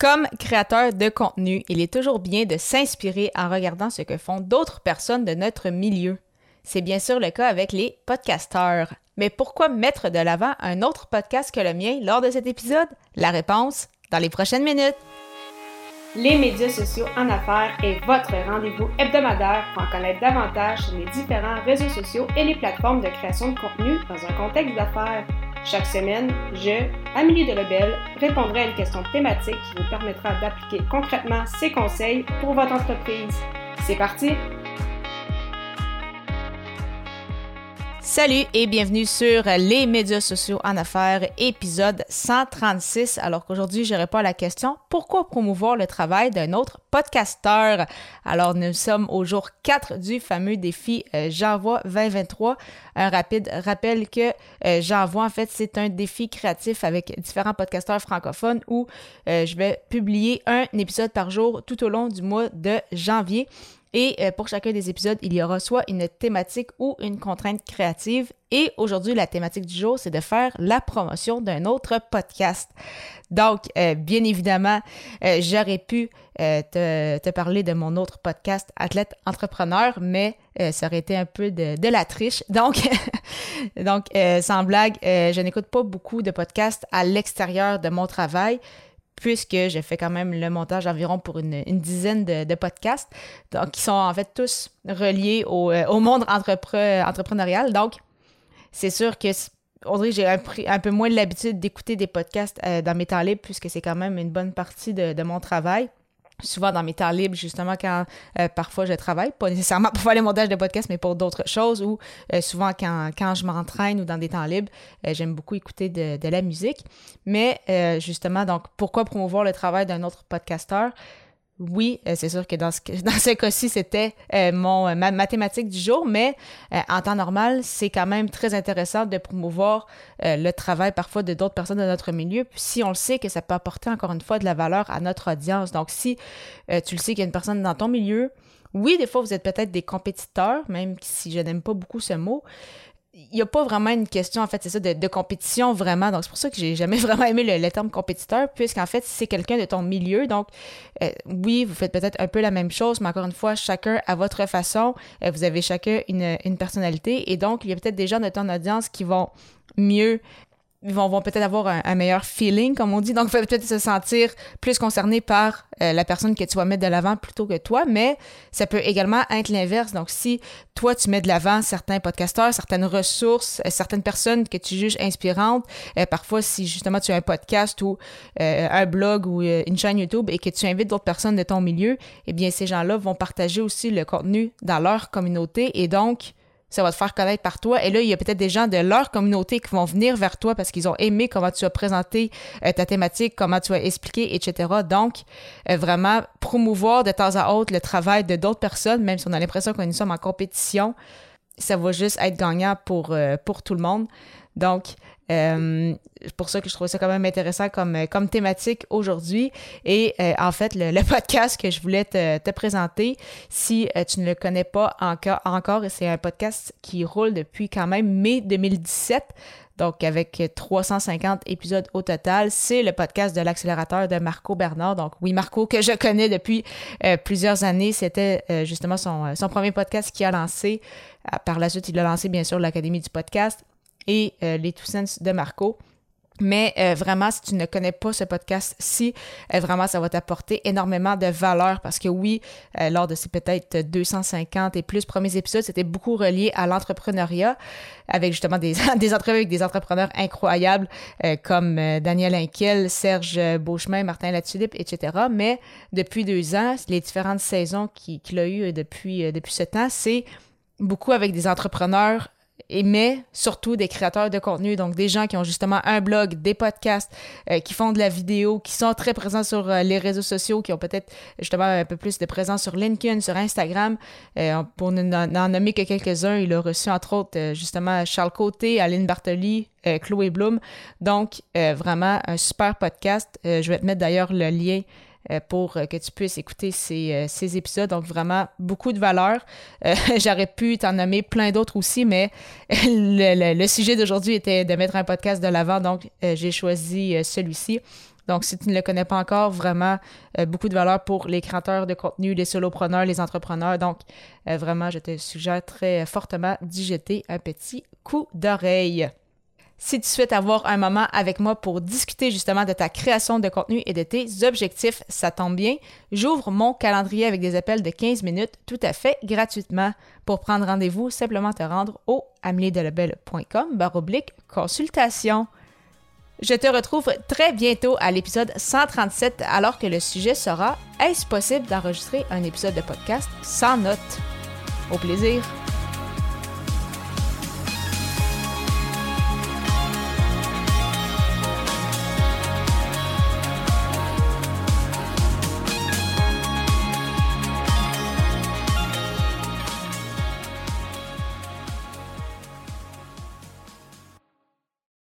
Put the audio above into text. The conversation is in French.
Comme créateur de contenu, il est toujours bien de s'inspirer en regardant ce que font d'autres personnes de notre milieu. C'est bien sûr le cas avec les podcasteurs. Mais pourquoi mettre de l'avant un autre podcast que le mien lors de cet épisode? La réponse dans les prochaines minutes. Les médias sociaux en affaires est votre rendez-vous hebdomadaire pour en connaître davantage sur les différents réseaux sociaux et les plateformes de création de contenu dans un contexte d'affaires. Chaque semaine, je, Amélie Delebel, répondrai à une question thématique qui vous permettra d'appliquer concrètement ces conseils pour votre entreprise. C'est parti! Salut et bienvenue sur les médias sociaux en affaires, épisode 136. Alors qu'aujourd'hui, je réponds à la question pourquoi promouvoir le travail d'un autre podcasteur? Alors, nous sommes au jour 4 du fameux défi euh, J'envoie 2023. Un rapide rappel que euh, J'envoie, en fait, c'est un défi créatif avec différents podcasteurs francophones où euh, je vais publier un épisode par jour tout au long du mois de janvier. Et euh, pour chacun des épisodes, il y aura soit une thématique ou une contrainte créative. Et aujourd'hui, la thématique du jour, c'est de faire la promotion d'un autre podcast. Donc, euh, bien évidemment, euh, j'aurais pu te, parler de mon autre podcast, Athlète Entrepreneur, mais ça aurait été un peu de, la triche. Donc sans blague, je n'écoute pas beaucoup de podcasts à l'extérieur de mon travail puisque j'ai fait quand même le montage environ pour une, dizaine de, podcasts, donc qui sont en fait tous reliés au, euh, monde entrepreneurial. Donc, c'est sûr que Audrey, j'ai un, peu moins l'habitude d'écouter des podcasts euh, dans mes temps libres, puisque c'est quand même une bonne partie de mon travail souvent dans mes temps libres, justement, quand euh, parfois je travaille, pas nécessairement pour faire les montages de podcast, mais pour d'autres choses, ou euh, souvent quand, quand je m'entraîne ou dans des temps libres, euh, j'aime beaucoup écouter de, de, la musique. Mais justement, donc, pourquoi promouvoir le travail d'un autre podcasteur? Oui, euh, c'est sûr que dans ce, cas-ci, c'était euh, mon euh, ma mathématique du jour, mais en temps normal, c'est quand même très intéressant de promouvoir le travail parfois de d'autres personnes de notre milieu, si on le sait que ça peut apporter encore une fois de la valeur à notre audience. Donc, si tu le sais qu'il y a une personne dans ton milieu, oui, des fois, vous êtes peut-être des compétiteurs, même si je n'aime pas beaucoup ce mot, il n'y a pas vraiment une question, en fait, c'est ça, de, compétition vraiment. Donc, c'est pour ça que j'ai jamais vraiment aimé le, terme compétiteur, puisqu'en fait, c'est quelqu'un de ton milieu. Donc, euh, oui, vous faites peut-être un peu la même chose, mais encore une fois, chacun à votre façon. Euh, vous avez chacun une, une personnalité. Et donc, il y a peut-être des gens de ton audience qui vont mieux ils vont, vont peut-être avoir un, meilleur feeling, comme on dit. Donc, peut-être se sentir plus concerné par euh, la personne que tu vas mettre de l'avant plutôt que toi, mais ça peut également être l'inverse. Donc, si toi, tu mets de l'avant certains podcasteurs, certaines ressources, euh, certaines personnes que tu juges inspirantes, euh, parfois, si justement tu as un podcast ou un blog ou une chaîne YouTube et que tu invites d'autres personnes de ton milieu, eh bien, ces gens-là vont partager aussi le contenu dans leur communauté et donc, ça va te faire connaître par toi. Et là, il y a peut-être des gens de leur communauté qui vont venir vers toi parce qu'ils ont aimé comment tu as présenté euh, ta thématique, comment tu as expliqué, etc. Donc, euh, vraiment promouvoir de temps à autre le travail de d'autres personnes, même si on a l'impression que nous sommes en compétition, ça va juste être gagnant pour, euh, pour tout le monde. Donc, euh, c'est pour ça que je trouve ça quand même intéressant comme, euh, comme thématique aujourd'hui. Et euh, en fait, le, podcast que je voulais te, te présenter, si tu ne le connais pas encore, encore c'est un podcast qui roule depuis quand même mai 2017. Donc, avec 350 épisodes au total, c'est le podcast de l'accélérateur de Marco Bernard. Donc, oui, Marco, que je connais depuis plusieurs années, c'était justement son, son premier podcast qu'il a lancé. par la suite, il a lancé, bien sûr, l'Académie du podcast et euh, les Two de Marco. Mais euh, vraiment, si tu ne connais pas ce podcast-ci, euh, vraiment, ça va t'apporter énormément de valeur parce que oui, lors de ces peut-être 250 et plus premiers épisodes, c'était beaucoup relié à l'entrepreneuriat avec justement des, des entrevues avec des entrepreneurs incroyables comme Daniel Inkel, Serge Beauchemin, Martin Latulippe, etc. Mais depuis deux ans, les différentes saisons qu'il a eues depuis, depuis ce temps, c'est beaucoup avec des entrepreneurs et mais surtout des créateurs de contenu, donc des gens qui ont justement un blog, des podcasts, euh, qui font de la vidéo, qui sont très présents sur euh, les réseaux sociaux, qui ont peut-être justement un peu plus de présence sur LinkedIn, sur Instagram. Euh, pour n'en nommer que quelques-uns, il a reçu entre autres justement Charles Côté, Aline Bartoli, Chloé Bloom. Donc vraiment un super podcast. je vais te mettre d'ailleurs le lien pour euh, que tu puisses écouter ces, euh, ces épisodes. Donc, vraiment, beaucoup de valeur. J'aurais pu t'en nommer plein d'autres aussi, mais le, sujet d'aujourd'hui était de mettre un podcast de l'avant, donc j'ai choisi celui-ci. Donc, si tu ne le connais pas encore, vraiment euh, beaucoup de valeur pour les créateurs de contenu, les solopreneurs, les entrepreneurs. Donc, euh, vraiment, je te suggère très fortement d'y jeter un petit coup d'oreille. Si tu souhaites avoir un moment avec moi pour discuter justement de ta création de contenu et de tes objectifs, ça tombe bien. J'ouvre mon calendrier avec des appels de 15 minutes tout à fait gratuitement. Pour prendre rendez-vous, simplement te rendre au ameliedelabel.com baroblique consultation. Je te retrouve très bientôt à l'épisode 137 alors que le sujet sera Est-ce possible d'enregistrer un épisode de podcast sans notes? Au plaisir!